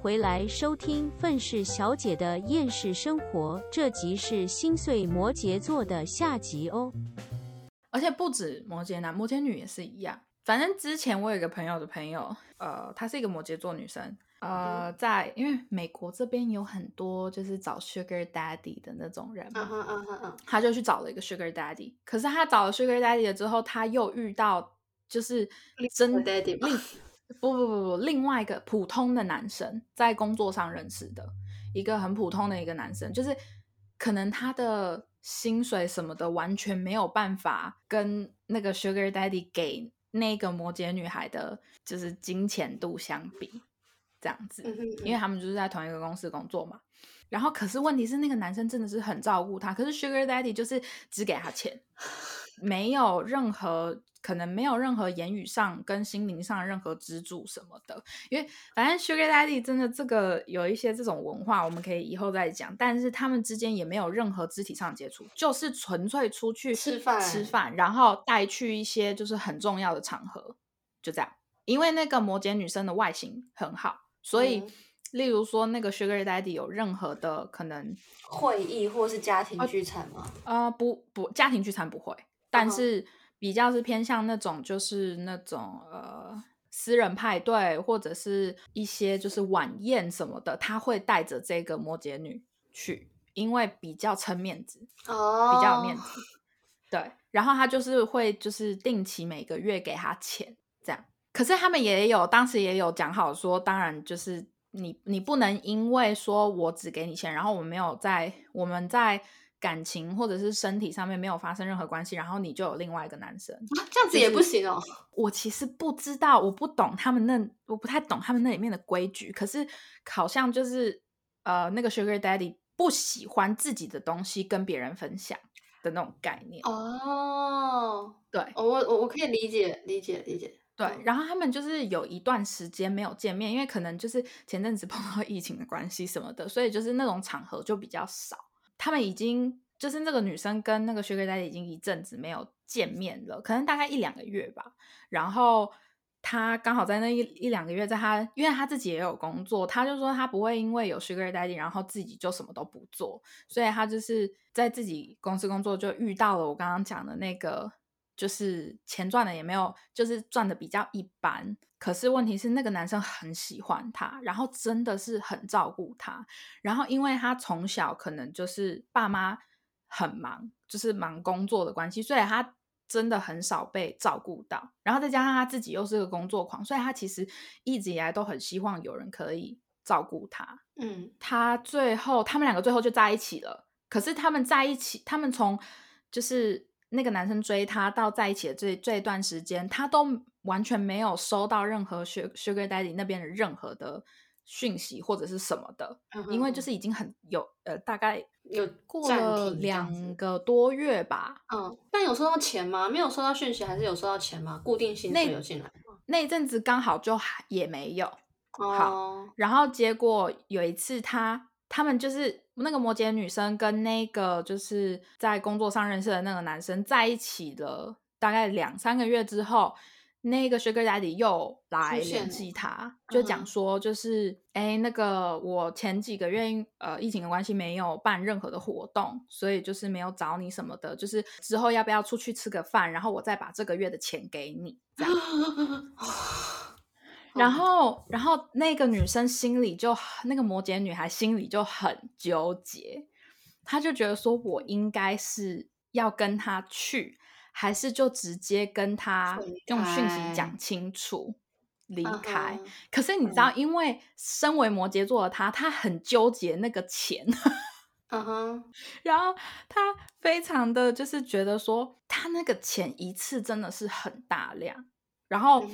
回来收听愤世小姐的厌世生活，这集是心碎摩羯座的下集哦。而且不止摩羯男，摩羯女也是一样。反正之前我有一个朋友的朋友，呃，她是一个摩羯座女生，呃，在因为美国这边有很多就是找 Sugar Daddy 的那种人嘛，嗯哼嗯哼嗯，她就去找了一个 Sugar Daddy。可是她找了 Sugar Daddy 了之后，她又遇到就是真 Daddy 不不不不另外一个普通的男生，在工作上认识的一个很普通的一个男生，就是可能他的薪水什么的完全没有办法跟那个 Sugar Daddy 给那个摩羯女孩的，就是金钱度相比，这样子，因为他们就是在同一个公司工作嘛。然后，可是问题是，那个男生真的是很照顾她，可是 Sugar Daddy 就是只给她钱，没有任何可能没有任何言语上跟心灵上任何支柱什么的，因为反正 Sugar Daddy 真的这个有一些这种文化，我们可以以后再讲。但是他们之间也没有任何肢体上的接触，就是纯粹出去吃饭吃饭，然后带去一些就是很重要的场合，就这样。因为那个摩羯女生的外形很好，所以、嗯例如说那个 Sugar Daddy 有任何的可能会议或是家庭聚餐吗？呃，不不，家庭聚餐不会，但是比较是偏向那种就是那种呃私人派对或者是一些就是晚宴什么的，他会带着这个摩羯女去，因为比较撑面子，哦，比较有面子。对，然后他就是会就是定期每个月给他钱这样。可是他们也有当时也有讲好说，当然就是你你不能因为说我只给你钱，然后我们没有在我们在感情或者是身体上面没有发生任何关系，然后你就有另外一个男生。啊这样子也不行哦。我其实不知道，我不懂他们那，我不太懂他们那里面的规矩。可是好像就是呃，那个 Sugar Daddy 不喜欢自己的东西跟别人分享的那种概念。哦，对哦我我我可以理解理解理解。对嗯，然后他们就是有一段时间没有见面，因为可能就是前阵子碰到疫情的关系什么的，所以就是那种场合就比较少。他们已经就是那个女生跟那个 Sugar Daddy 已经一阵子没有见面了，可能大概一两个月吧。然后他刚好在那一一两个月，在他因为他自己也有工作，他就说他不会因为有 Sugar Daddy，然后自己就什么都不做，所以他就是在自己公司工作就遇到了我刚刚讲的那个。就是钱赚的也没有，就是赚的比较一般。可是问题是，那个男生很喜欢她，然后真的是很照顾她。然后因为他从小可能就是爸妈很忙，就是忙工作的关系，所以他真的很少被照顾到。然后再加上他自己又是个工作狂，所以他其实一直以来都很希望有人可以照顾他。嗯他最后他们两个最后就在一起了。可是他们在一起，他们从就是那个男生追她到在一起的这这一段时间，她都完全没有收到任何 Sugar Daddy 那边的任何的讯息或者是什么的，因为就是已经很有呃大概有过了两个多月吧。嗯，但有收到钱吗？没有收到讯息，还是有收到钱吗？固定薪那水有进来吗？那一阵子刚好就还也没有，哦，然后结果有一次他，他们就是那个摩羯女生跟那个就是在工作上认识的那个男生在一起了大概两三个月之后，那个 Sugar Daddy 又来联系他，就讲说就是哎、那个我前几个月因呃疫情的关系没有办任何的活动，所以就是没有找你什么的，就是之后要不要出去吃个饭，然后我再把这个月的钱给你，这样。然后，然后那个女生心里就那个摩羯女孩心里就很纠结，她就觉得说，我应该是要跟他去，还是就直接跟他用讯息讲清楚离嗯开。哼。可是你知道，因为身为摩羯座的他，他很纠结那个钱，嗯哼，然后他非常的就是觉得说，他那个钱一次真的是很大量，然后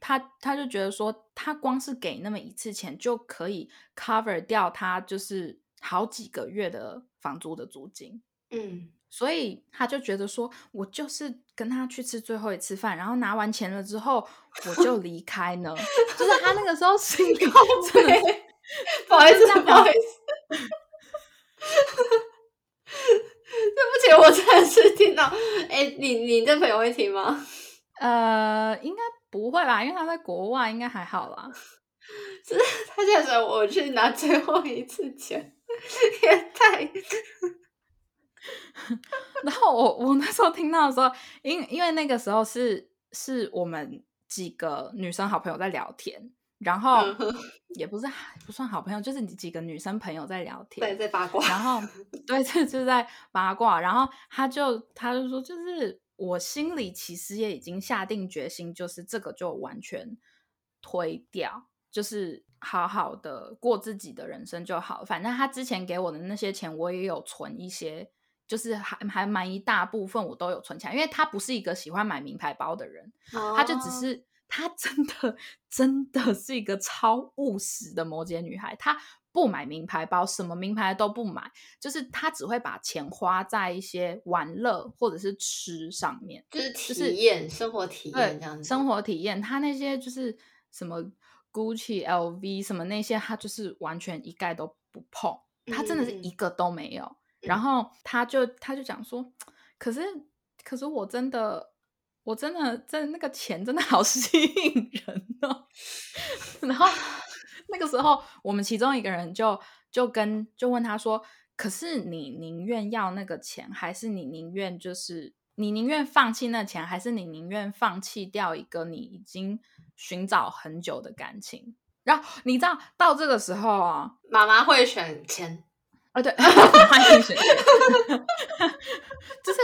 他他就觉得说，他光是给那么一次钱就可以 cover 掉他就是好几个月的房租的租金，嗯，所以他就觉得说，我就是跟他去吃最后一次饭，然后拿完钱了之后我就离开呢，就是他那个时候心里真的是 不好意思，不好意思，对不起，我真的是听到，哎，你你的朋友会听吗？呃，应该不会吧，因为他在国外，应该还好啦。是他现在说我去拿最后一次钱，也太 然后我我那时候听到的时候，因因为那个时候是是我们几个女生好朋友在聊天，然 后也不是不算好朋友，就是你几个女生朋友在聊天，对，在八卦。然后对，这就是在八卦。然后他就他就说，就是我心里其实也已经下定决心，就是这个就完全推掉，就是好好的过自己的人生就好。反正他之前给我的那些钱，我也有存一些，就是还还蛮一大部分我都有存起来，因为他不是一个喜欢买名牌包的人，他就只哦是她真的真的是一个超务实的摩羯女孩，她不买名牌包，什么名牌都不买，就是他只会把钱花在一些玩乐或者是吃上面，就是就是体验生活体验对这样子。生活体验，他那些就是什么 Gucci、LV 什么那些，他就是完全一概都不碰，他真的是一个都没有。然后他就他就讲说，可是可是我真的我真的真那个钱真的好吸引人哦。然后那个时候，我们其中一个人就就跟就问他说：“可是你宁愿要那个钱，还是你宁愿就是你宁愿放弃那钱，还是你宁愿放弃掉一个你已经寻找很久的感情？”然后你知道到这个时候啊，妈妈会选钱，啊，对，欢迎选钱，就是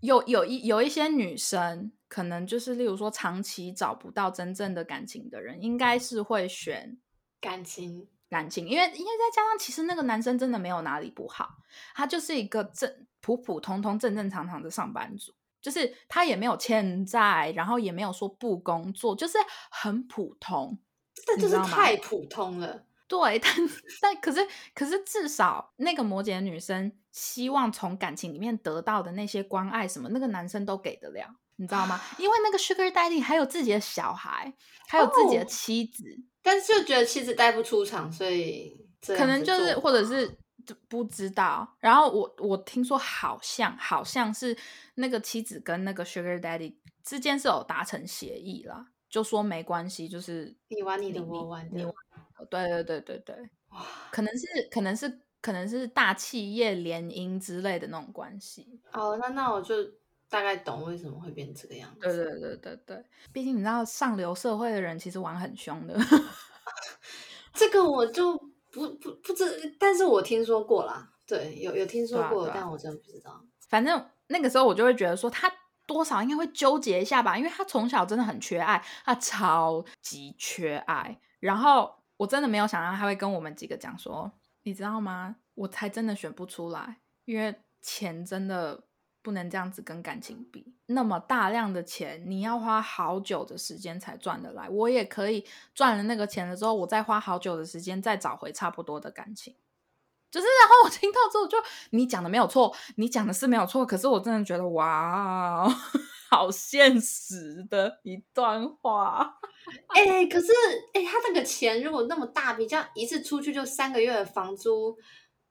有有一有一些女生，可能就是例如说长期找不到真正的感情的人，应该是会选感情感情，因为因为再加上其实那个男生真的没有哪里不好，他就是一个正普普通通、正正常常的上班族。就是他也没有欠债，然后也没有说不工作，就是很普通。这就是太普通了。对，但但可是可是至少那个摩羯的女生希望从感情里面得到的那些关爱什么，那个男生都给得了，你知道吗？因为那个 Sugar Daddy 还有自己的小孩，还有自己的哦妻子，但是就觉得妻子带不出场，所以可能就是或者是不知道。然后我我听说好像好像是那个妻子跟那个 Sugar Daddy 之间是有达成协议啦，就说没关系，就是你玩你的，我玩你的。对对对对对。哇，可能是可能是可能是大企业联姻之类的那种关系。哦，那那我就大概懂为什么会变这个样子。对对对对对，毕竟你知道上流社会的人其实玩很凶的。这个我就不不不知，但是我听说过啦，对，有有听说过，对啊对啊但我真的不知道。反正那个时候我就会觉得说他。多少应该会纠结一下吧，因为他从小真的很缺爱，他超级缺爱。然后我真的没有想到他会跟我们几个讲说，你知道吗？我才真的选不出来，因为钱真的不能这样子跟感情比。那么大量的钱，你要花好久的时间才赚得来。我也可以赚了那个钱了之后，我再花好久的时间再找回差不多的感情。就是，然后我听到之后就，你讲的没有错，你讲的是没有错，可是我真的觉得，哇，好现实的一段话。哎、可是哎、他那个钱如果那么大笔，这样一次出去就三个月的房租，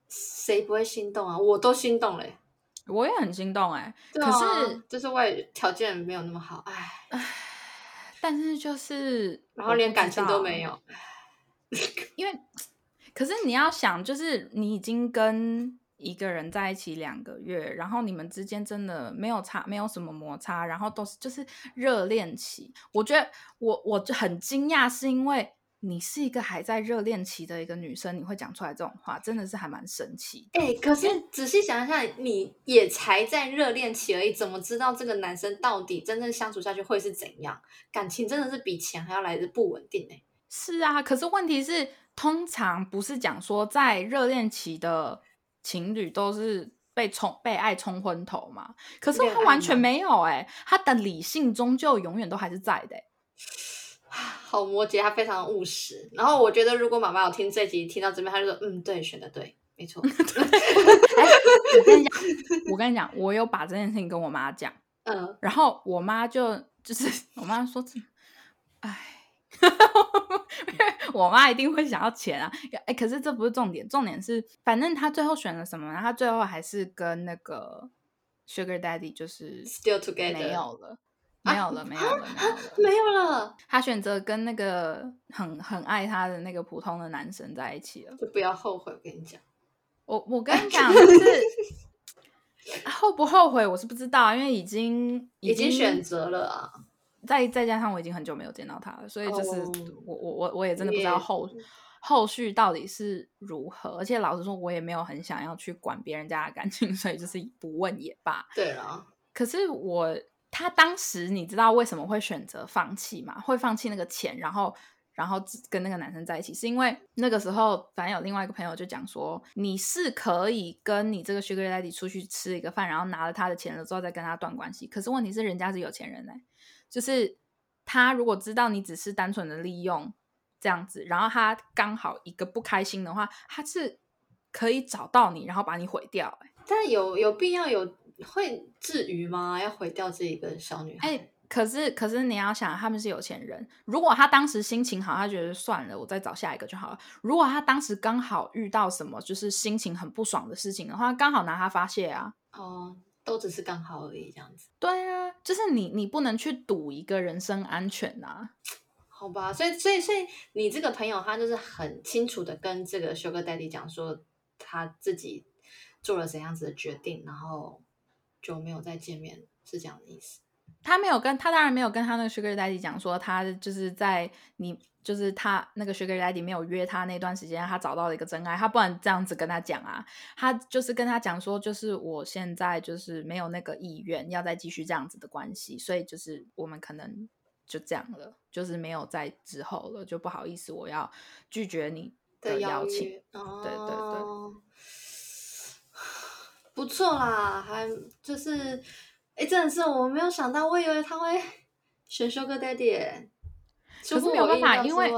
谁不会心动啊？我都心动嘞、我也很心动哎、可是，就是外条件没有那么好，哎，但是就是，然后连感情都没有。有，因为，可是你要想，就是你已经跟一个人在一起两个月，然后你们之间真的没有差，没有什么摩擦，然后都是就是热恋期。我觉得我我就很惊讶，是因为你是一个还在热恋期的一个女生，你会讲出来这种话，真的是还蛮神奇的。哎、可是仔细想一下，你也才在热恋期而已，怎么知道这个男生到底真正相处下去会是怎样？感情真的是比钱还要来的不稳定哎、是啊，可是问题是，通常不是讲说在热恋期的情侣都是被冲被爱冲昏头嘛？可是他完全没有哎、他的理性终究永远都还是在的、欸。好摩羯，他非常务实。然后我觉得，如果妈妈有听这集，听到这边，他就说：“嗯，对，选的对，没错。哎，我跟你讲，我跟你讲，我有把这件事情跟我妈讲，”嗯，然后我妈就就是 我妈说，哎，我妈一定会想要钱啊，哎，可是这不是重点，重点是，反正他最后选了什么呢？她最后还是跟那个 Sugar Daddy 就是 Still together 没有了。没有了，没有了，没有了。他选择跟那个很很爱他的那个普通的男生在一起了。就不要后悔。我跟你讲，我我跟你讲，就是 后不后悔，我是不知道，因为已经已经选择了啊。再再加上我已经很久没有见到他了，所以就是哦我我我我也真的不知道后后续到底是如何。而且老实说，我也没有很想要去管别人家的感情，所以就是不问也罢。对了，可是我他当时你知道为什么会选择放弃吗？会放弃那个钱，然后然后跟那个男生在一起，是因为那个时候反正有另外一个朋友就讲说，你是可以跟你这个 sugar daddy 出去吃一个饭，然后拿了他的钱了之后再跟他断关系。可是问题是人家是有钱人哎、就是他如果知道你只是单纯的利用这样子，然后他刚好一个不开心的话，他是可以找到你，然后把你毁掉、欸。但有有必要有会至于吗？要毁掉这一个小女孩？哎、可是可是你要想，他们是有钱人。如果他当时心情好，他觉得算了，我再找下一个就好了。如果他当时刚好遇到什么就是心情很不爽的事情的话，刚好拿他发泄啊。哦，都只是刚好而已，这样子。对啊，就是你你不能去赌一个人身安全呐、好吧，所以所以所以你这个朋友他就是很清楚的跟这个 Sugar Daddy 讲说他自己做了怎样子的决定，然后就没有再见面，是这样的意思。他没有跟他当然没有跟他那个 Sugar Daddy 讲说他就是在你就是他那个 Sugar Daddy 没有约他那段时间，他找到了一个真爱，他不然这样子跟他讲啊，他就是跟他讲说，就是我现在就是没有那个意愿要再继续这样子的关系，所以就是我们可能就这样了，就是没有在之后了，就不好意思，我要拒绝你的邀邀请。对对对不错啦，还就是，哎，真的是我没有想到，我以为他会选 Sugar Daddy，耶可是没有办法，因为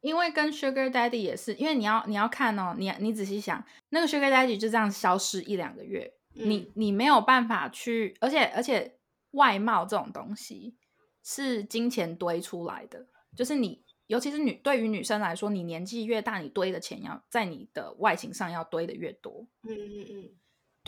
因为跟 Sugar Daddy 也是，因为你要你要看哦，你你仔细想，那个 Sugar Daddy 就这样消失一两个月，嗯。你你没有办法去，而且而且外貌这种东西是金钱堆出来的，就是你尤其是女对于女生来说，你年纪越大，你堆的钱要在你的外形上要堆的越多，嗯嗯嗯，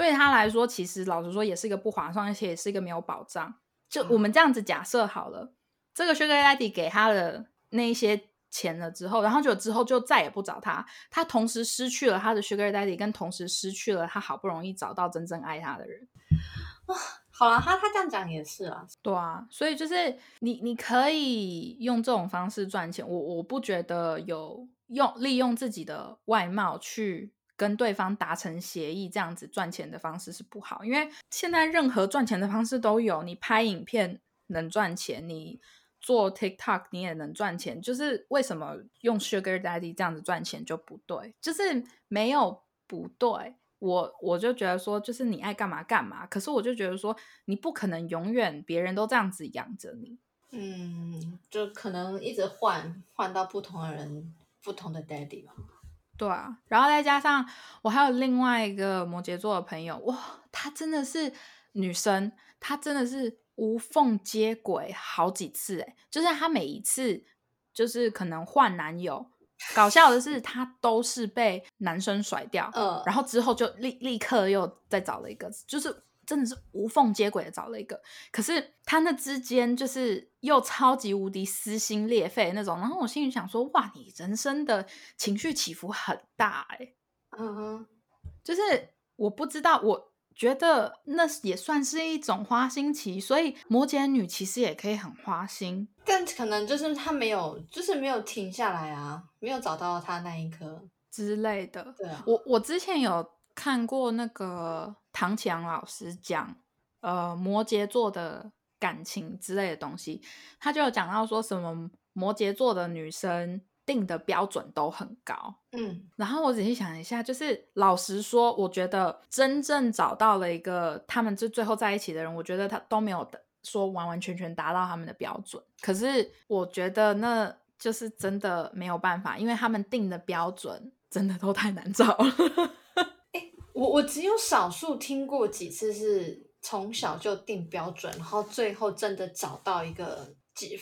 对他来说，其实老实说也是一个不划算，而且也是一个没有保障。就嗯我们这样子假设好了，这个 Sugar Daddy 给他的那一些钱了之后，然后就之后就再也不找他，他同时失去了他的 Sugar Daddy，跟同时失去了他好不容易找到真正爱他的人。好啊，他他这样讲也是啊，对啊，所以就是你你可以用这种方式赚钱，我我不觉得有用利用自己的外貌去跟对方达成协议，这样子赚钱的方式是不好，因为现在任何赚钱的方式都有，你拍影片能赚钱，你做 TikTok 你也能赚钱，就是为什么用 Sugar Daddy 这样子赚钱就不对，就是没有不对。我我就觉得说，就是你爱干嘛干嘛。可是我就觉得说，你不可能永远别人都这样子养着你。嗯，就可能一直换换到不同的人，不同的 Daddy 吧。对啊，然后再加上我还有另外一个摩羯座的朋友，哇，她真的是女生，她真的是无缝接轨好几次，诶，就是她每一次就是可能换男友，搞笑的是她都是被男生甩掉，呃，然后之后就立立刻又再找了一个，就是真的是无缝接轨的找了一个。可是他那之间就是又超级无敌撕心裂肺那种，然后我心里想说，哇，你人生的情绪起伏很大哎、嗯哼，就是我不知道，我觉得那也算是一种花心期，所以摩羯女其实也可以很花心。但可能就是他没有，就是没有停下来啊，没有找到他那一颗。之类的，对啊，我我之前有看过那个唐启阳老师讲，呃，摩羯座的感情之类的东西，他就有讲到说什么摩羯座的女生定的标准都很高。嗯然后我仔细想一下，就是老实说，我觉得真正找到了一个他们就最后在一起的人，我觉得他都没有的说完完全全达到他们的标准。可是我觉得那就是真的没有办法，因为他们定的标准真的都太难找了。我我只有少数听过几次是从小就定标准，然后最后真的找到一个几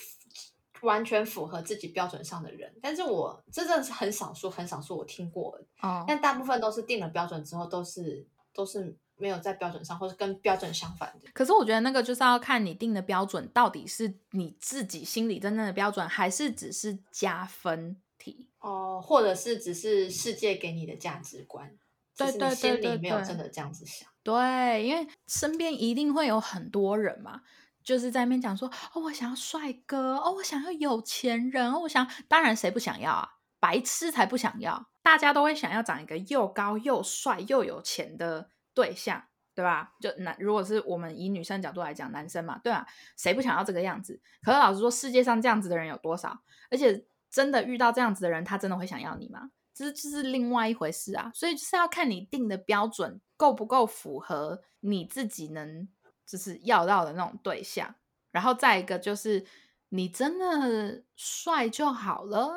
完全符合自己标准上的人，但是我这真的是很少数，很少数我听过的，哦，但大部分都是定了标准之后都是都是没有在标准上，或是跟标准相反的。可是我觉得那个就是要看你定的标准到底是你自己心里真正的标准，还是只是加分题。哦，或者是只是世界给你的价值观，对对对对没有真的这样子想。对，因为身边一定会有很多人嘛，就是在那边讲说，哦，我想要帅哥，哦，我想要有钱人，哦，我想，当然谁不想要啊？白痴才不想要，大家都会想要找一个又高又帅又有钱的对象，对吧？就男，如果是我们以女生角度来讲，男生嘛，对吧？谁不想要这个样子？可是老实说，世界上这样子的人有多少？而且真的遇到这样子的人，他真的会想要你吗？这就是另外一回事啊，所以就是要看你定的标准够不够符合你自己能就是要到的那种对象，然后再一个就是你真的帅就好了，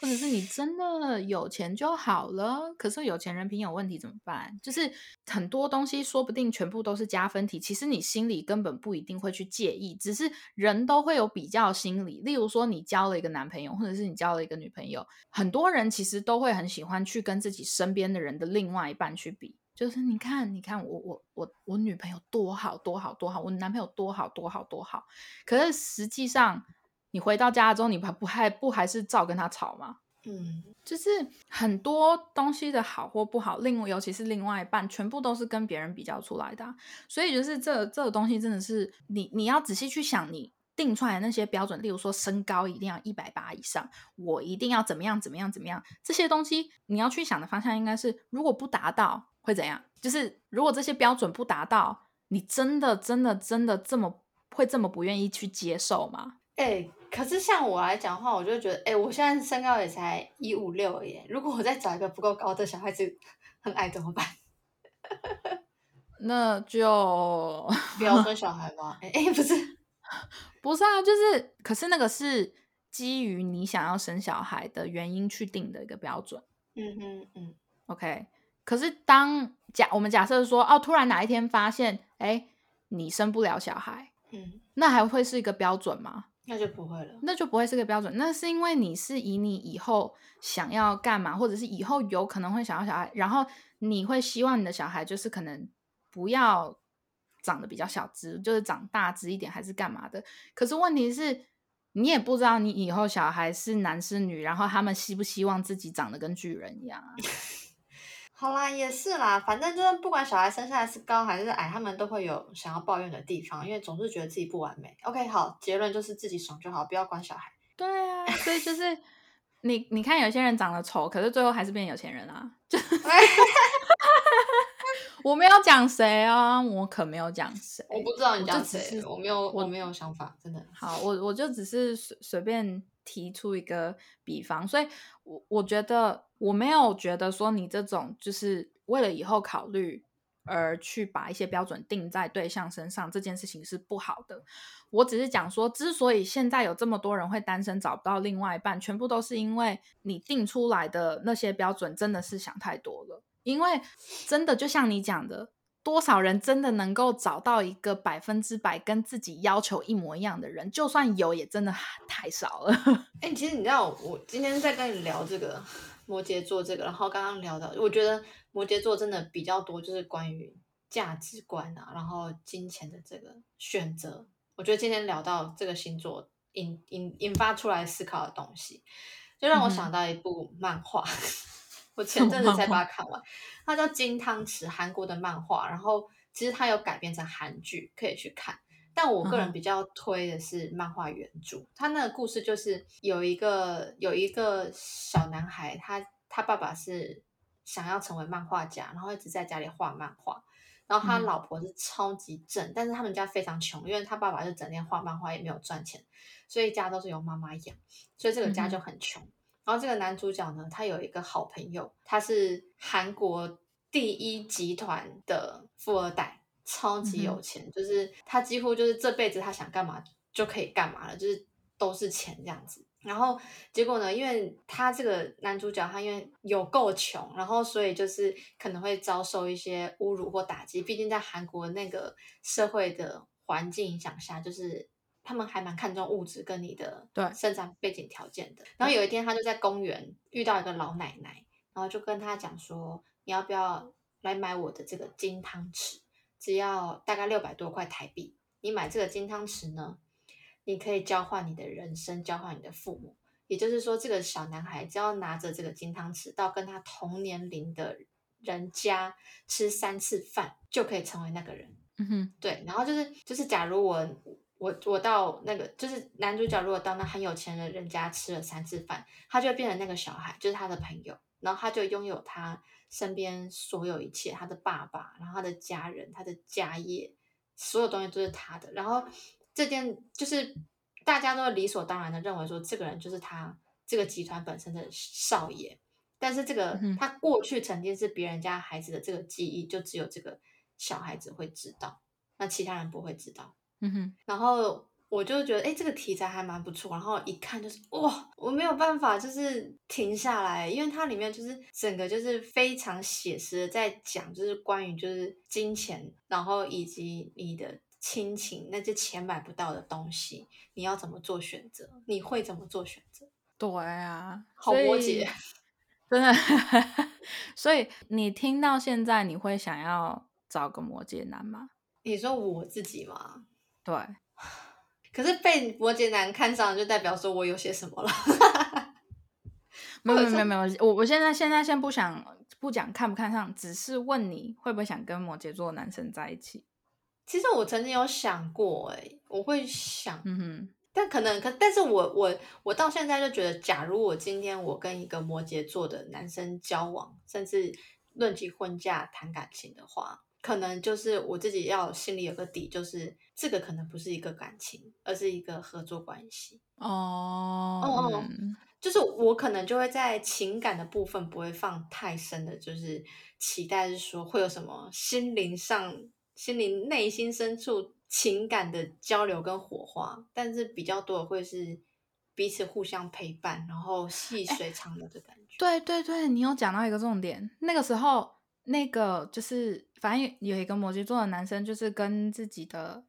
或者是你真的有钱就好了。可是有钱人品有问题怎么办？就是很多东西说不定全部都是加分题，其实你心里根本不一定会去介意，只是人都会有比较心理。例如说，你交了一个男朋友，或者是你交了一个女朋友，很多人其实都会很喜欢去跟自己身边的人的另外一半去比。就是你看，你看我我我我女朋友多好多好多好，我男朋友多好多好多好。可是实际上，你回到家之后，你还不还不还是照跟他吵吗？嗯，就是很多东西的好或不好，另尤其是另外一半，全部都是跟别人比较出来的啊、所以就是这这个东西真的是你你要仔细去想，你定出来的那些标准，例如说身高一定要一百八以上，我一定要怎么样怎么样怎么样，这些东西你要去想的方向应该是，如果不达到会怎样？就是如果这些标准不达到，你真的真的真的这么会这么不愿意去接受吗？哎、可是像我来讲的话，我就会觉得，哎、我现在身高也才一五六而已，如果我再找一个不够高的小孩子，很矮怎么办？那就 不要生小孩吗？哎、哎、不是，不是啊，就是，可是那个是基于你想要生小孩的原因去定的一个标准嗯嗯嗯，，OK？可是当假我们假设说，哦，突然哪一天发现，哎，你生不了小孩，嗯，那还会是一个标准吗？那就不会了。那就不会是个标准，那是因为你是以你以后想要干嘛，或者是以后有可能会想要小孩，然后你会希望你的小孩就是可能不要长得比较小只，就是长大只一点，还是干嘛的。可是问题是，你也不知道你以后小孩是男是女，然后他们希不希望自己长得跟巨人一样啊？好啦，也是啦，反正就是不管小孩生下来是高还是矮，他们都会有想要抱怨的地方，因为总是觉得自己不完美。OK，好，结论就是自己爽就好，不要管小孩。对啊，所以就是 你你看有些人长得丑，可是最后还是变有钱人啊。就 我没有讲谁啊，我可没有讲谁。我不知道你讲谁，我没有，我没有想法，真的。好，我我就只是随随便提出一个比方，所以我我觉得我没有觉得说你这种就是为了以后考虑而去把一些标准定在对象身上，这件事情是不好的。我只是讲说，之所以现在有这么多人会单身找不到另外一半，全部都是因为你定出来的那些标准真的是想太多了。因为真的就像你讲的，多少人真的能够找到一个百分之百跟自己要求一模一样的人？就算有，也真的太少了。哎、其实你知道，我今天在跟你聊这个摩羯座这个，然后刚刚聊到，我觉得摩羯座真的比较多，就是关于价值观啊，然后金钱的这个选择。我觉得今天聊到这个星座引引引发出来思考的东西，就让我想到一部漫画，我前阵子才把它看完，它叫《金汤匙》，韩国的漫画，然后其实它有改编成韩剧，可以去看。但我个人比较推的是漫画原著，它那个故事就是有一个有一个小男孩，他他爸爸是想要成为漫画家，然后一直在家里画漫画，然后他嗯老婆是超级正，但是他们家非常穷，因为他爸爸就整天画漫画，也没有赚钱，所以家都是由妈妈养，所以这个家就很穷。然后这个男主角呢，他有一个好朋友，他是韩国第一集团的富二代，超级有钱，就是他几乎就是这辈子他想干嘛就可以干嘛了，就是都是钱这样子。然后结果呢，因为他这个男主角他因为有够穷，然后所以就是可能会遭受一些侮辱或打击，毕竟在韩国那个社会的环境影响下，就是。他们还蛮看重物质跟你的对生长背景条件的。然后有一天，他就在公园遇到一个老奶奶，然后就跟他讲说：“你要不要来买我的这个金汤匙，只要大概六百多块台币。你买这个金汤匙呢，你可以交换你的人生，交换你的父母。也就是说，这个小男孩只要拿着这个金汤匙到跟他同年龄的人家吃三次饭，就可以成为那个人。嗯哼，对，然后就是就是，假如我我我到那个，就是男主角如果到那很有钱的人家吃了三次饭，他就会变成那个小孩，就是他的朋友，然后他就拥有他身边所有一切，他的爸爸，然后他的家人，他的家业，所有东西都是他的。然后这件就是大家都理所当然的认为说，这个人就是他这个集团本身的少爷。但是这个嗯他过去曾经是别人家孩子的这个记忆，就只有这个小孩子会知道，那其他人不会知道。嗯哼，然后我就觉得，哎，这个题材还蛮不错。然后一看就是，哇，我没有办法就是停下来，因为它里面就是整个就是非常写实的在讲，就是关于就是金钱，然后以及你的亲情那些钱买不到的东西，你要怎么做选择？你会怎么做选择？对啊，好所以波折真的。所以你听到现在，你会想要找个摩羯男吗？你说我自己吗？对，可是被摩羯男看上，就代表说我有些什么了。没有没有没有没有，我我现在现在先不想不讲看不看上，只是问你会不会想跟摩羯座男生在一起？其实我曾经有想过、欸，哎，我会想，嗯哼，但可能可，但是我我我到现在就觉得，假如我今天我跟一个摩羯座的男生交往，甚至论及婚嫁谈感情的话，可能就是我自己要心里有个底，就是这个可能不是一个感情，而是一个合作关系。哦，哦嗯就是我可能就会在情感的部分不会放太深的，就是期待是说会有什么心灵上、心灵内心深处情感的交流跟火花，但是比较多的会是彼此互相陪伴，然后细水长流的感觉。对对对，你有讲到一个重点。那个时候，那个就是反正有一个摩羯座的男生，就是跟自己的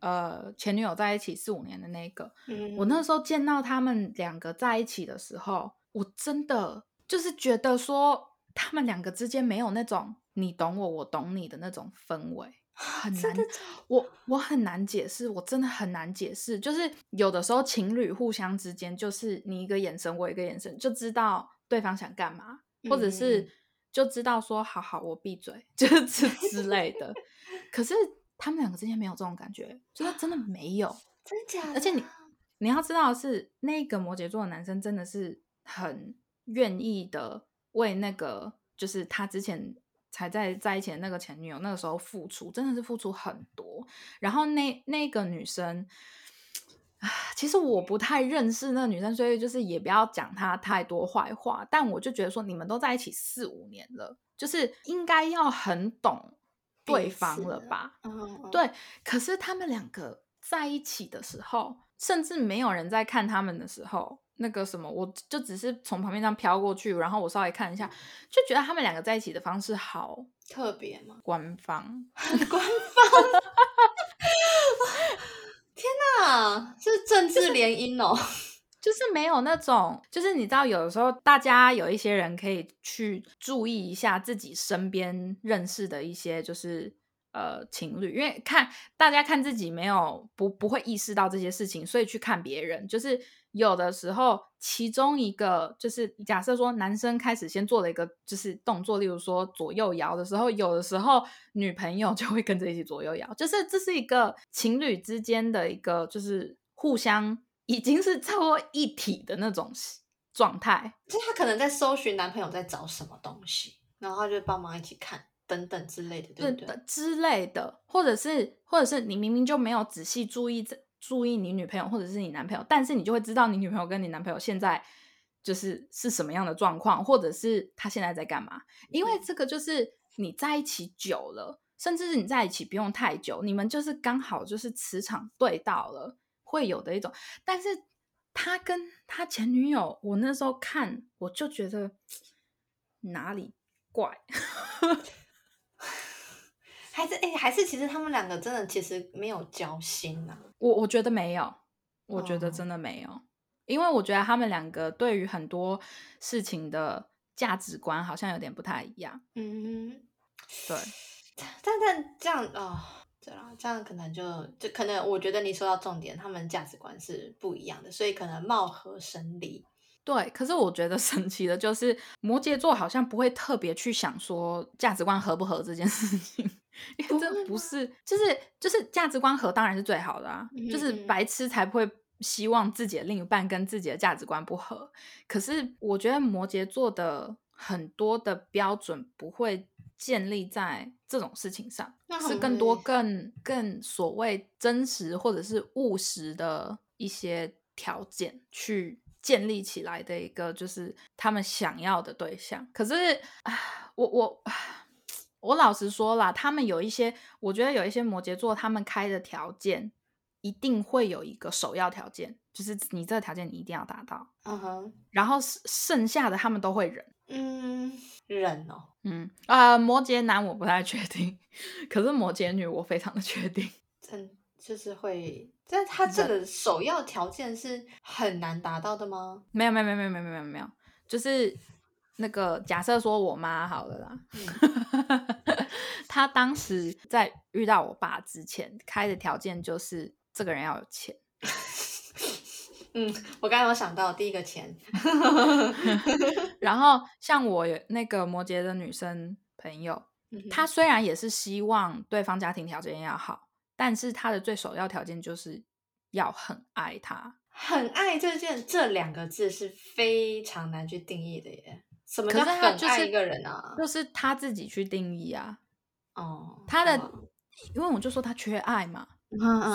呃前女友在一起四五年的那个。嗯，我那时候见到他们两个在一起的时候，我真的就是觉得说，他们两个之间没有那种你懂我，我懂你的那种氛围。很难，我我很难解释，我真的很难解释。就是有的时候情侣互相之间，就是你一个眼神，我一个眼神，就知道对方想干嘛，或者嗯是就知道说好好我闭嘴，就是之之类的。可是他们两个之间没有这种感觉，就是真的没有。真假的啊？而且你你要知道的是，那个摩羯座的男生真的是很愿意的为那个就是他之前才在在一起的那个前女友那个时候付出，真的是付出很多。然后那那个女生。啊，其实我不太认识那个女生，所以就是也不要讲她太多坏话。但我就觉得说，你们都在一起四五年了，就是应该要很懂对方了吧？对，可是他们两个在一起的时候，甚至没有人在看他们的时候，那个什么，我就只是从旁边这样飘过去，然后我稍微看一下，就觉得他们两个在一起的方式好特别吗？官方。官方。天哪，这是政治联姻哦！就是没有那种，就是你知道，有的时候大家有一些人可以去注意一下自己身边认识的一些就是呃情侣，因为看大家看自己没有不不会意识到这些事情，所以去看别人，就是有的时候其中一个就是假设说男生开始先做了一个就是动作，例如说左右摇的时候，有的时候女朋友就会跟着一起左右摇，就是这是一个情侣之间的一个就是互相。已经是超过一体的那种状态，就是他可能在搜寻男朋友在找什么东西，然后他就帮忙一起看等等之类的，对不对？之类的，或者是或者是你明明就没有仔细注意注意你女朋友或者是你男朋友，但是你就会知道你女朋友跟你男朋友现在就是是什么样的状况，或者是他现在在干嘛，因为这个就是你在一起久了，甚至是你在一起不用太久，你们就是刚好就是磁场对到了。会有的一种，但是他跟他前女友，我那时候看我就觉得哪里怪，还是哎、欸，还是其实他们两个真的其实没有交心呐、啊。我我觉得没有，我觉得真的没有，哦、因为我觉得他们两个对于很多事情的价值观好像有点不太一样。嗯，对，但但这样哦，对啦，这样可能就就可能，我觉得你说到重点，他们价值观是不一样的，所以可能貌合神离。对，可是我觉得 神奇的就是摩羯座好像不会特别去想说价值观合不合这件事情，因为这不是，就是就是价值观合当然是最好的啊，就是白痴才不会希望自己的另一半跟自己的价值观不合。可是我觉得摩羯座的很多的标准不会建立在这种事情上，是更多更更所谓真实或者是务实的一些条件去。建立起来的一个就是他们想要的对象，可是啊，我我 我老实说啦，他们有一些，我觉得有一些摩羯座，他们开的条件一定会有一个首要条件，就是你这个条件你一定要达到，嗯哼，然后剩下的他们都会忍，嗯，忍哦，嗯啊，摩羯男我不太确定，可是摩羯女我非常的确定，真就是会。但他这个首要条件是很难达到的吗？没有没有没有没有没有没有没有，就是那个假设说我妈好了啦，他当时在遇到我爸之前开的条件就是这个人要有钱。嗯，我刚刚有想到第一个钱，然后像我那个摩羯的女生朋友，她虽然也是希望对方家庭条件要好。但是他的最首要条件就是要很爱他，很爱这件这两个字是非常难去定义的耶。什么叫很爱一个人啊？就是他自己去定义啊。哦，他的，因为我就说他缺爱嘛，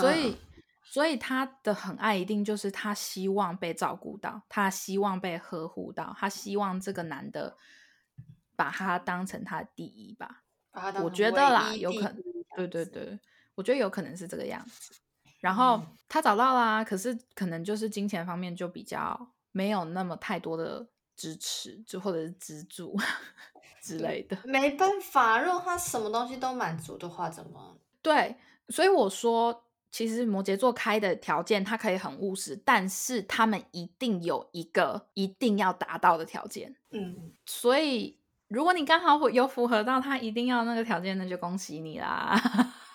所以所以他的很爱一定就是他希望被照顾到，他希望被呵护到，他希望这个男的把他当成他的第一吧。我觉得啦，有可能，对对对。我觉得有可能是这个样子，然后他找到啦，可是可能就是金钱方面就比较没有那么太多的支持，就或者是资助 之类的。没办法，如果他什么东西都满足的话，怎么？对，所以我说，其实摩羯座开的条件，他可以很务实，但是他们一定有一个一定要达到的条件。嗯，所以如果你刚好有符合到他一定要那个条件，那就恭喜你啦。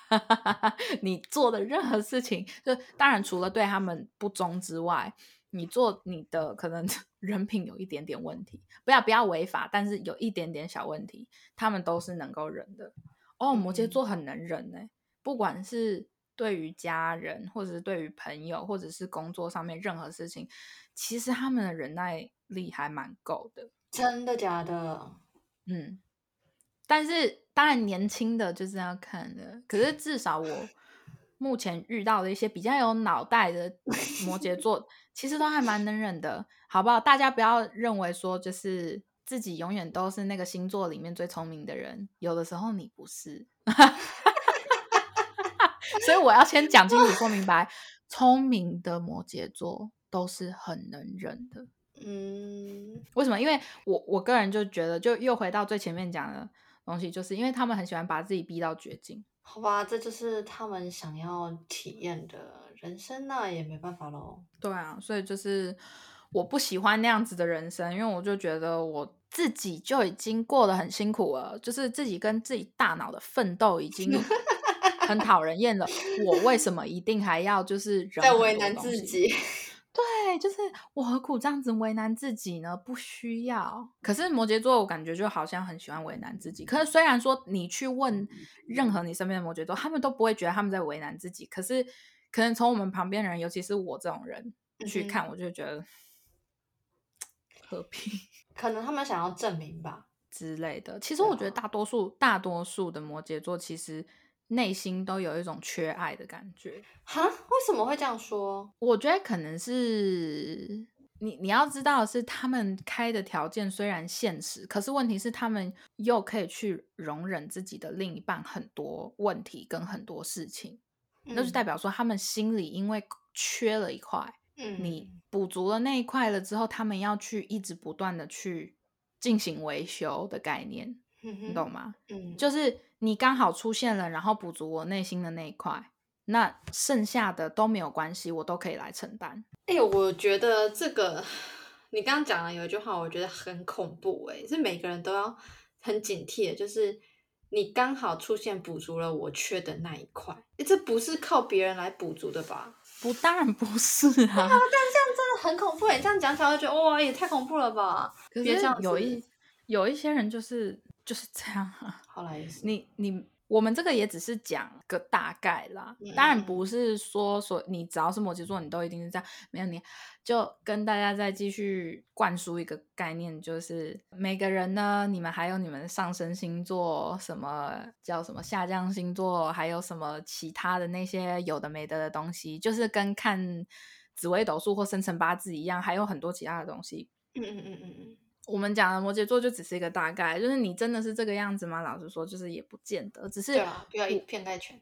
你做的任何事情，就当然除了对他们不忠之外，你做你的可能 人品有一点点问题，不要不要违法，但是有一点点小问题，他们都是能够忍的。哦，摩羯座很能忍呢，不管是对于家人，或者是对于朋友，或者是工作上面任何事情，其实他们的忍耐力还蛮够的。真的假的？嗯。但是当然，年轻的就是要看的。可是至少我目前遇到的一些比较有脑袋的摩羯座，其实都还蛮能忍的，好不好？大家不要认为说就是自己永远都是那个星座里面最聪明的人，有的时候你不是。所以我要先讲清楚、说明白，聪明的摩羯座都是很能忍的。嗯，为什么？因为我我个人就觉得，就又回到最前面讲的。东西就是因为他们很喜欢把自己逼到绝境，好吧，这就是他们想要体验的人生，那也没办法喽。对啊，所以就是我不喜欢那样子的人生，因为我就觉得我自己就已经过得很辛苦了，就是自己跟自己大脑的奋斗已经很讨人厌了，我为什么一定还要就是在为难自 己？对，就是我何苦这样子为难自己呢？不需要。可是摩羯座，我感觉就好像很喜欢为难自己。可是虽然说你去问任何你身边的摩羯座，他们都不会觉得他们在为难自己。可是可能从我们旁边的人，尤其是我这种人去看，我就觉得和平。可能他们想要证明吧之类的。其实我觉得大多数大多数的摩羯座，其实。内心都有一种缺爱的感觉，哈？为什么会这样说？我觉得可能是你你要知道，是他们开的条件虽然现实，可是问题是他们又可以去容忍自己的另一半很多问题跟很多事情，那就代表说他们心里因为缺了一块，嗯，你补足了那一块了之后，他们要去一直不断的去进行维修的概念，你懂吗？嗯，就是。你刚好出现了，然后补足我内心的那一块，那剩下的都没有关系，我都可以来承担。哎，我觉得这个你刚刚讲的有一句话，我觉得很恐怖。哎，是每个人都要很警惕的，就是你刚好出现补足了我缺的那一块，诶这不是靠别人来补足的吧？不，当然不是啊但这样。真的很恐怖哎，这样讲起来，我觉得哇，也太恐怖了吧！可是有一有一些人就是就是这样啊。后来，也是，你你我们这个也只是讲个大概啦，当然不是说说你只要是摩羯座，你都一定是这样。没有你就跟大家再继续灌输一个概念，就是每个人呢，你们还有你们的上升星座，什么叫什么下降星座，还有什么其他的那些有的没的的东西，就是跟看紫微斗数或生辰八字一样，还有很多其他的东西。嗯嗯嗯嗯嗯，我们讲的摩羯座就只是一个大概，就是你真的是这个样子吗？老实说，就是也不见得，只是对啊，不要以偏概全，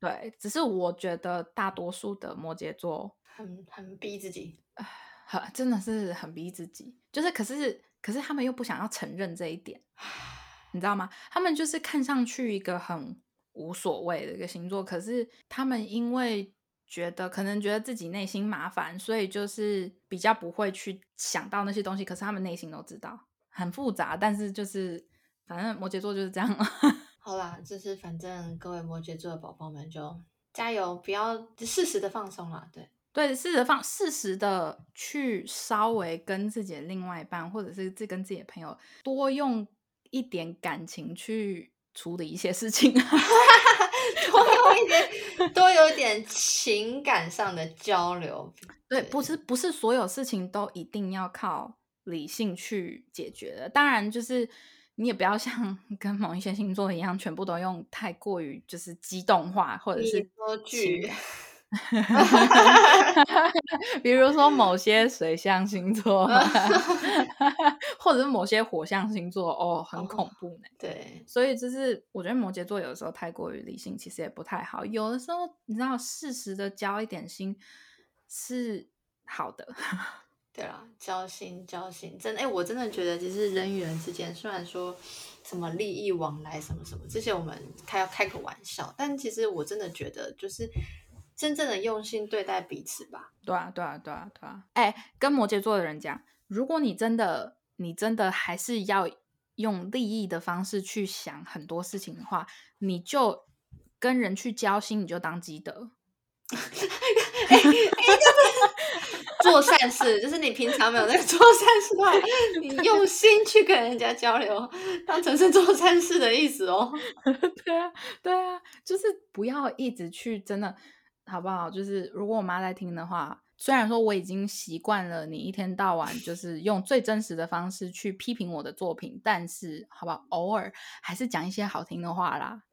对，只是我觉得大多数的摩羯座很很逼自己。很真的是很逼自己，就是可是可是他们又不想要承认这一点，你知道吗？他们就是看上去一个很无所谓的一个星座，可是他们因为觉得可能觉得自己内心麻烦，所以就是比较不会去想到那些东西，可是他们内心都知道，很复杂，但是就是反正摩羯座就是这样了。好啦，就是反正各位摩羯座的宝宝们就加油，不要适时的放松啦。对，对，适时放，适时的去稍微跟自己的另外一半，或者是自跟自己的朋友多用一点感情去处理一些事情。多用一点，多有点情感上的交流。对，不是不是所有事情都一定要靠理性去解决的。当然，就是你也不要像 跟某一些星座一样，全部都用太过于就是激动化，或者是你说句，比如说某些水象星座，或者是某些火象星座，哦，很恐怖呢。对，所以就是我觉得摩羯座有的时候太过于理性，其实也不太好。有的时候你知道，适时的交一点心是好的。对啦，交心交心，真的，哎，我真的觉得，其实人与人之间，虽然说什么利益往来什么什么，这些我们开要开个玩笑，但其实我真的觉得，就是真正的用心对待彼此吧。对啊，对啊，对啊，对啊。哎，跟摩羯座的人讲，如果你真的，你真的还是要用利益的方式去想很多事情的话，你就跟人去交心，你就当积德。做善事，就是你平常没有在做善事的话，你用心去跟人家交流，当成是做善事的意思哦。对啊，对啊，就是不要一直去真的，好不好？就是如果我妈在听的话，虽然说我已经习惯了你一天到晚就 是用最真实的方式去批评我的作品，但是好不好？偶尔还是讲一些好听的话啦。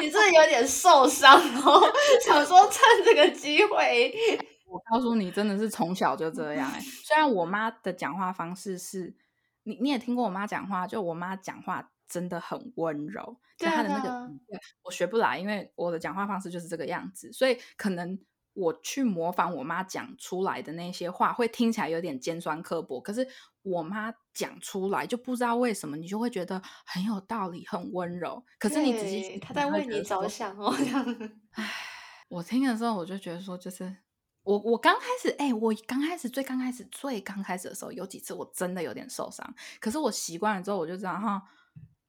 你真的有点受伤哦，想说趁这个机会，我告诉你，真的是从小就这样哎、虽然我妈的讲话方式是，你你也听过我妈讲话，就我妈讲话真的很温柔，就对啊她的那个我学不来，因为我的讲话方式就是这个样子，所以可能我去模仿我妈讲出来的那些话，会听起来有点尖酸刻薄，可是我妈讲出来就不知道为什么，你就会觉得很有道理，很温柔。可是你仔细去听，对他在为你着想哦，这样。我听的时候，我就觉得说，就是我我刚开始，哎、我刚开始最刚开始最刚开始的时候，有几次我真的有点受伤。可是我习惯了之后，我就知道哈，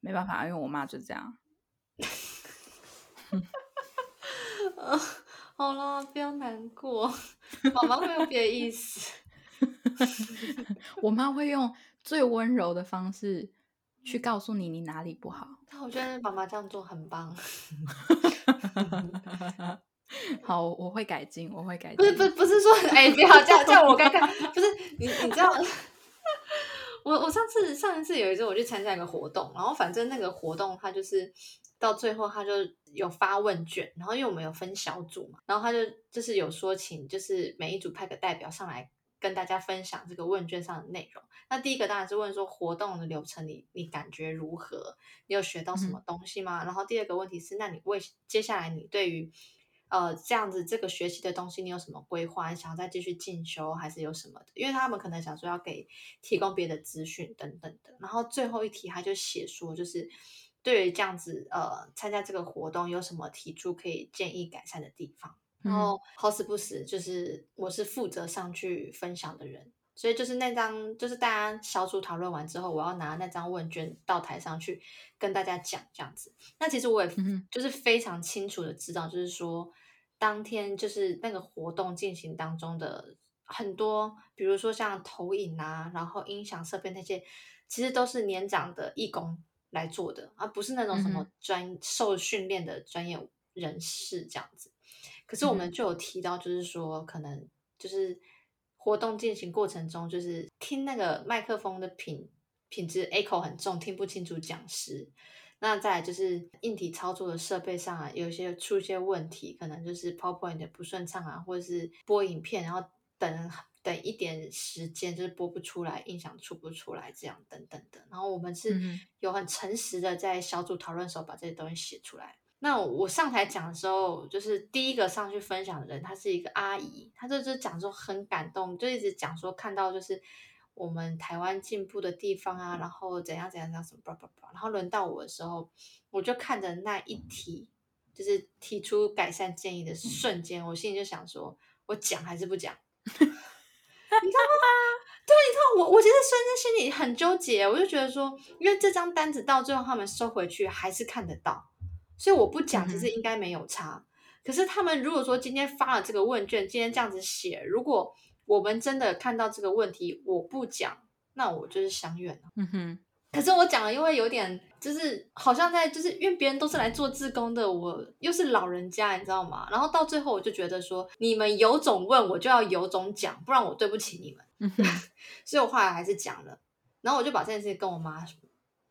没办法，因为我妈就这样。好了，不要难过，妈妈会有别的意思。我妈会用最温柔的方式去告诉你你哪里不好。但我觉得妈妈这样做很棒。好，我会改进，我会改不是进。不是不是说，哎、不要这样，这样我刚刚不是你你知道，我我上次上一次有一次我去参加一个活动，然后反正那个活动它就是到最后他就有发问卷，然后因为我们有分小组嘛，然后他就就是有说请就是每一组派个代表上来跟大家分享这个问卷上的内容。那第一个当然是问说活动的流程你你感觉如何？你有学到什么东西吗？然后第二个问题是，那你为接下来你对于呃，这样子这个学习的东西，你有什么规划？你想要再继续进修，还是有什么的？因为他们可能想说要给提供别的资讯等等的。然后最后一题他就写说，就是对于这样子呃参加这个活动有什么提出可以建议改善的地方？然后好死不死，就是我是负责上去分享的人，所以就是那张，就是大家小组讨论完之后，我要拿那张问卷到台上去跟大家讲这样子。那其实我也就是非常清楚的知道，就是说当天就是那个活动进行当中的很多，比如说像投影啊，然后音响设备那些，其实都是年长的义工来做的，而不是那种什么专受训练的专业人士这样子。可是我们就有提到，就是说可能就是。活动进行过程中，就是听那个麦克风的品品质 echo 很重，听不清楚讲师。那再就是硬体操作的设备上啊，有一些出一些问题，可能就是 PowerPoint 不顺畅啊，或者是播影片，然后等等一点时间就是播不出来，音响出不出来，这样等等的。然后我们是有很诚实的在小组讨论的时候把这些东西写出来。那我上台讲的时候，就是第一个上去分享的人，她是一个阿姨，她就是讲说很感动，就一直讲说看到就是我们台湾进步的地方啊，然后怎样怎样怎样什么叭叭叭，然后轮到我的时候，我就看着那一题，就是提出改善建议的瞬间，我心里就想说，我讲还是不讲？你知道吗？对，你知道我，我其实瞬间心里很纠结，我就觉得说，因为这张单子到最后他们收回去还是看得到。所以我不讲，其实应该没有差。可是他们如果说今天发了这个问卷，今天这样子写，如果我们真的看到这个问题，我不讲，那我就是相怨了。嗯哼。可是我讲了，因为有点就是好像在，就是因为别人都是来做志工的，我又是老人家，你知道吗？然后到最后我就觉得说，你们有种问，我就要有种讲，不然我对不起你们。所以我后来还是讲了，然后我就把这件事情跟我妈说。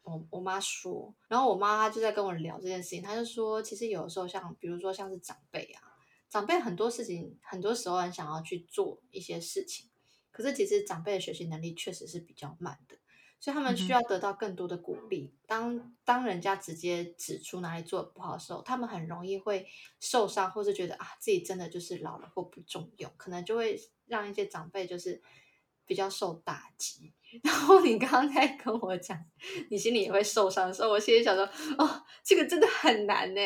我我妈说，然后我妈她就在跟我聊这件事情，她就说，其实有的时候像，比如说像是长辈啊，长辈很多事情，很多时候很想要去做一些事情，可是其实长辈的学习能力确实是比较慢的，所以他们需要得到更多的鼓励。当当人家直接指出哪里做的不好的时候，他们很容易会受伤，或是觉得啊自己真的就是老了或不重用，可能就会让一些长辈就是比较受打击。然后你刚刚在跟我讲，你心里也会受伤的时候，我心里想说，哦，这个真的很难呢。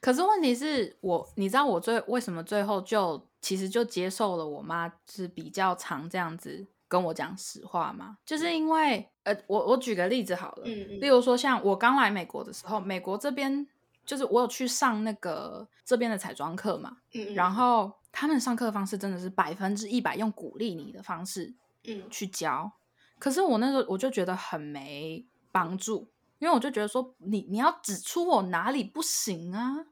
可是问题是我，你知道我最为什么最后就其实就接受了我妈是比较常这样子跟我讲实话吗？就是因为呃，我我举个例子好了，嗯嗯，例如说像我刚来美国的时候，美国这边就是我有去上那个这边的彩妆课嘛，嗯嗯，然后他们上课的方式真的是百分之一百用鼓励你的方式，嗯，去教。可是我那时候我就觉得很没帮助，因为我就觉得说你你要指出我哪里不行啊，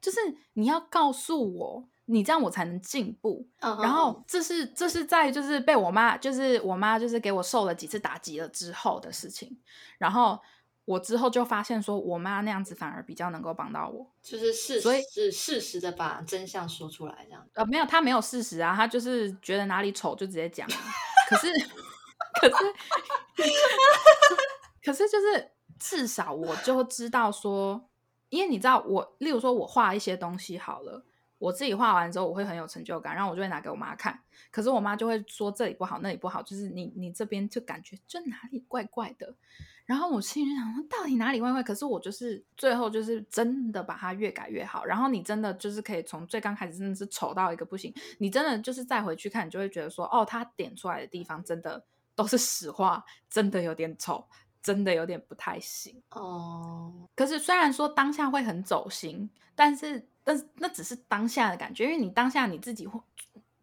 就是你要告诉我，你这样我才能进步。然后这是这是在就是被我妈就是我妈就是给我受了几次打击了之后的事情，然后我之后就发现说我妈那样子反而比较能够帮到我，就是事所以是事实的把真相说出来这样。呃，没有，她没有事实啊，她就是觉得哪里丑就直接讲，可是。可是，可是就是至少我就知道说，因为你知道我，例如说我画一些东西好了，我自己画完之后我会很有成就感，然后我就会拿给我妈看。可是我妈就会说这里不好，那里不好，就是你你这边就感觉就哪里怪怪的。然后我心里就想说，到底哪里怪怪？可是我就是最后就是真的把它越改越好。然后你真的就是可以从最刚开始真的是丑到一个不行，你真的就是再回去看，你就会觉得说，哦，他点出来的地方真的。都是实话，真的有点丑，真的有点不太行哦。可是虽然说当下会很走心，但是，但是那只是当下的感觉，因为你当下你自己会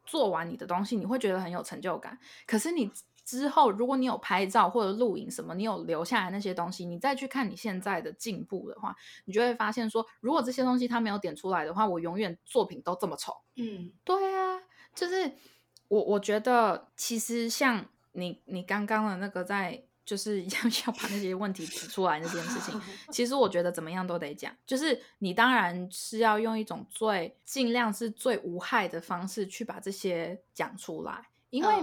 做完你的东西，你会觉得很有成就感。可是你之后，如果你有拍照或者录影什么，你有留下来那些东西，你再去看你现在的进步的话，你就会发现说，如果这些东西他没有点出来的话，我永远作品都这么丑。嗯，对啊，就是我我觉得其实像。你你刚刚的那个在就是要 要把那些问题指出来那件事情，其实我觉得怎么样都得讲。就是你当然是要用一种最尽量是最无害的方式去把这些讲出来，因为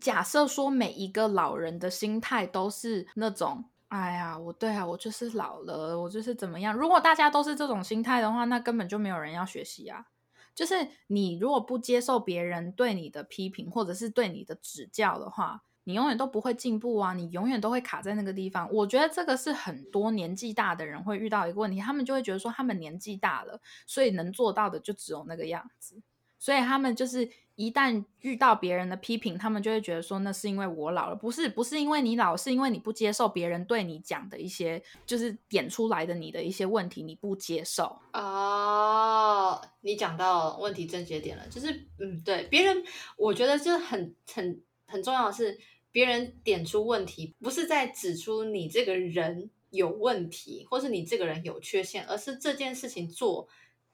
假设说每一个老人的心态都是那种，哎呀，我对啊，我就是老了，我就是怎么样。如果大家都是这种心态的话，那根本就没有人要学习啊。就是你如果不接受别人对你的批评或者是对你的指教的话，你永远都不会进步啊！你永远都会卡在那个地方。我觉得这个是很多年纪大的人会遇到一个问题，他们就会觉得说，他们年纪大了，所以能做到的就只有那个样子。所以他们就是一旦遇到别人的批评，他们就会觉得说那是因为我老了，不是不是因为你老，是因为你不接受别人对你讲的一些，就是点出来的你的一些问题，你不接受。哦，你讲到问题症结点了，就是嗯，对别人，我觉得就很很很重要的是，别人点出问题，不是在指出你这个人有问题，或是你这个人有缺陷，而是这件事情做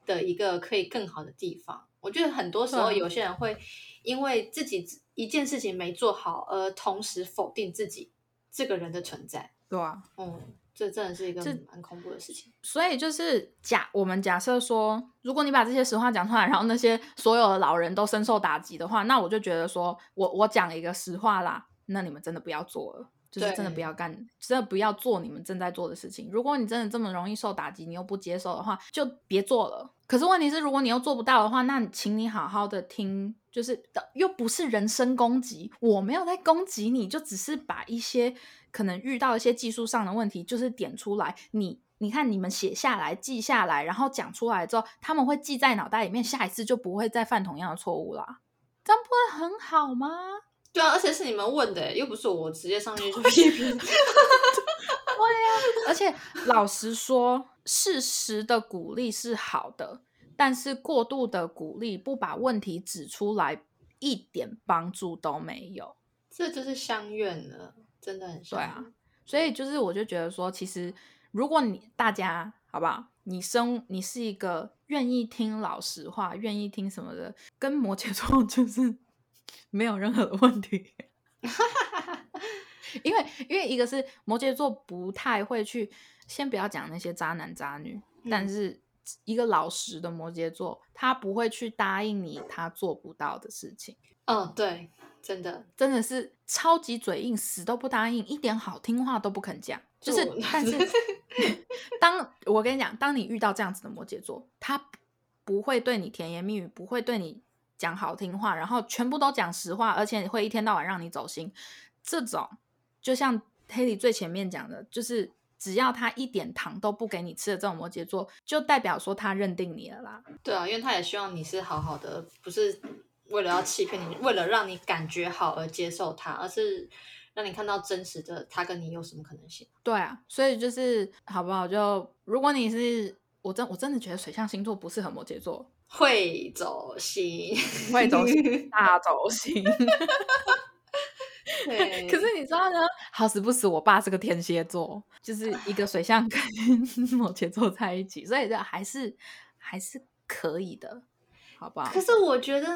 的一个可以更好的地方。我觉得很多时候有些人会因为自己一件事情没做好，而同时否定自己这个人的存在。对啊，嗯，这真的是一个蛮恐怖的事情。所以就是假我们假设说，如果你把这些实话讲出来，然后那些所有的老人都深受打击的话，那我就觉得说我我讲一个实话啦，那你们真的不要做了。就是真的不要干，真的不要做你们正在做的事情。如果你真的这么容易受打击，你又不接受的话，就别做了。可是问题是，如果你又做不到的话，那请你好好的听，就是又不是人身攻击，我没有在攻击你，就只是把一些可能遇到一些技术上的问题，就是点出来。你你看，你们写下来、记下来，然后讲出来之后，他们会记在脑袋里面，下一次就不会再犯同样的错误啦。这样不会很好吗？对啊，而且是你们问的，又不是我直接上去就批评。而且老实说，适时的鼓励是好的，但是过度的鼓励不把问题指出来，一点帮助都没有。这就是相怨了，真的很相怨。对啊，所以就是我就觉得说，其实如果你大家好不好，你生你是一个愿意听老实话、愿意听什么的，跟摩羯座 就是没有任何的问题。因为因为一个是摩羯座不太会去，先不要讲那些渣男渣女，但嗯是一个老实的摩羯座，他不会去答应你他做不到的事情。嗯，对，真的。真的是超级嘴硬，死都不答应，一点好听话都不肯讲。就是，但是 当我跟你讲，当你遇到这样子的摩羯座，他不会对你甜言蜜语，不会对你讲好听话，然后全部都讲实话，而且会一天到晚让你走心。这种就像黑里最前面讲的，就是只要他一点糖都不给你吃的这种摩羯座，就代表说他认定你了啦。对啊，因为他也希望你是好好的，不是为了要欺骗你，为了让你感觉好而接受他，而是让你看到真实的他跟你有什么可能性。对啊，所以就是好不好？就如果你是我真我真的觉得水象星座不适合摩羯座，会走心，会走心 大走心。对，可是你知道呢，好死不死，我爸是个天蝎座，就是一个水象跟摩羯座在一起，所以这还是还是可以的，好不好？可是我觉得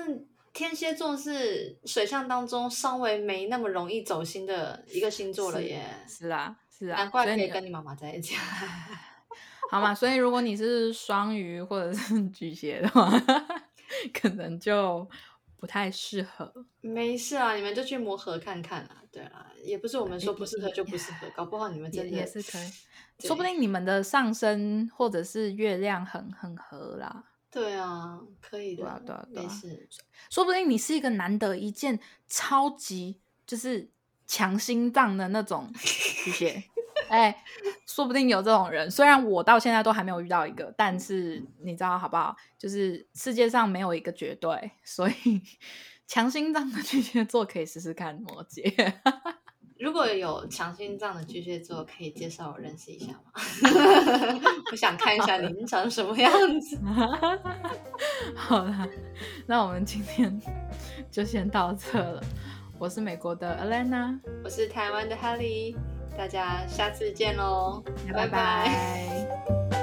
天蝎座是水象当中稍微没那么容易走心的一个星座了耶，是啊，是啊，难怪可以跟你妈妈在一起。好嘛，所以如果你是双鱼或者是 巨蟹的话，可能就不太适合。没事啊，你们就去磨合看看啊。对啊，也不是我们说不适合就不适合，搞不好你们也真的也是可以，对说不定你们的上升或者是月亮很很合啦，对啊，可以的，对啊对啊对啊事。说不定你是一个难得一见超级就是强心脏的那种巨蟹，哎，说不定有这种人。虽然我到现在都还没有遇到一个，但是你知道好不好？就是世界上没有一个绝对，所以 强心脏的巨蟹座可以试试看摩羯。如果有强心脏的巨蟹座，可以介绍我认识一下吗？我想看一下您长什么样子。好了，那我们今天就先到这了。我是美国的 Alana，我是台湾的 Helly，，大家下次见喽，拜拜